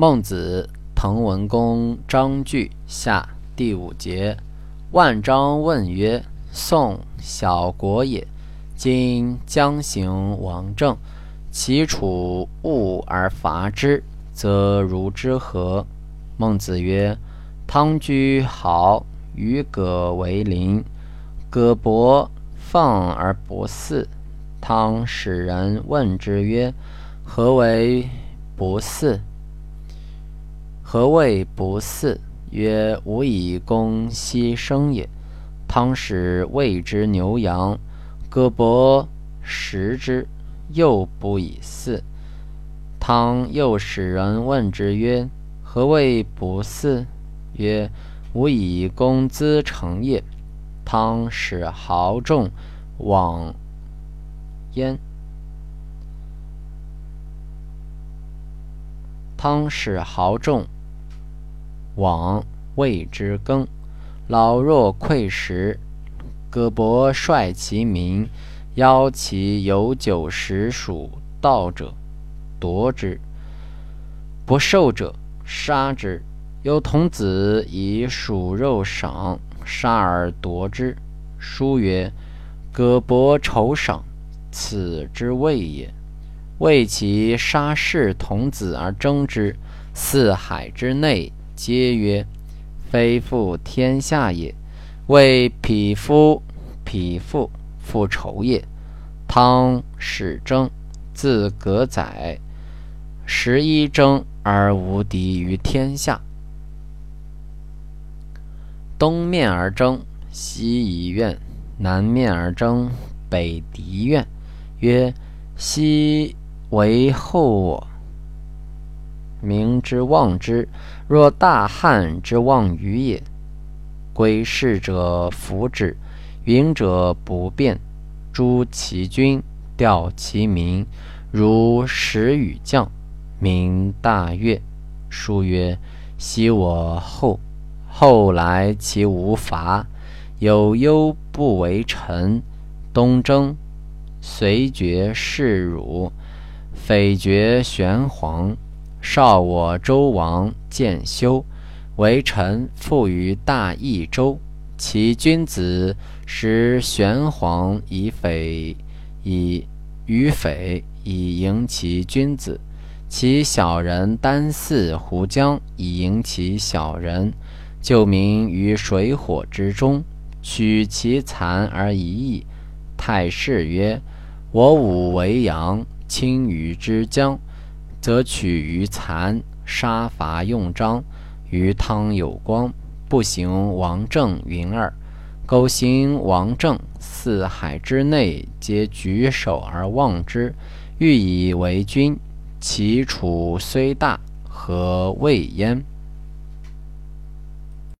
孟子《滕文公章句下》第五节：万章问曰：“宋小国也，今将行王政，其楚恶而伐之，则如之何？”孟子曰：“汤居好，与葛为邻。葛伯放而不肆。汤使人问之曰：‘何为不肆？’”何谓不祀？曰：吾以供牺牲也。汤使谓之牛羊，葛伯食之，又不以祀。汤又使人问之曰：何谓不祀？曰：吾以供资成也。汤使豪众往焉。汤使豪众。往谓之耕，老弱馈食。葛伯率其民，邀其有酒食属道者，夺之；不受者，杀之。有童子以鼠肉赏，杀而夺之。书曰：“葛伯仇赏，此之谓也。”为其杀士童子而争之，四海之内。皆曰：“非复天下也，为匹夫匹妇复仇也。”汤始征，自葛载，十一征而无敌于天下。东面而争，西夷怨；南面而争，北狄怨。曰：“西为后我。”民之望之，若大汉之望于也。归逝者服之，允者不变。诛其君，调其民，如使与将，民大悦。书曰：“昔我后，后来其无伐，有忧不为臣。东征，遂绝世辱，匪绝玄黄。”少我周王建修，为臣附于大益州。其君子使玄黄以匪，以与匪以迎其君子；其小人单似胡江以迎其小人。救民于水火之中，取其残而遗矣。太师曰：“我武为阳，轻于之江。”则取于残，杀伐用章，于汤有光，不行王政云二。苟行王政，四海之内皆举手而望之，欲以为君。其楚虽大，何谓焉？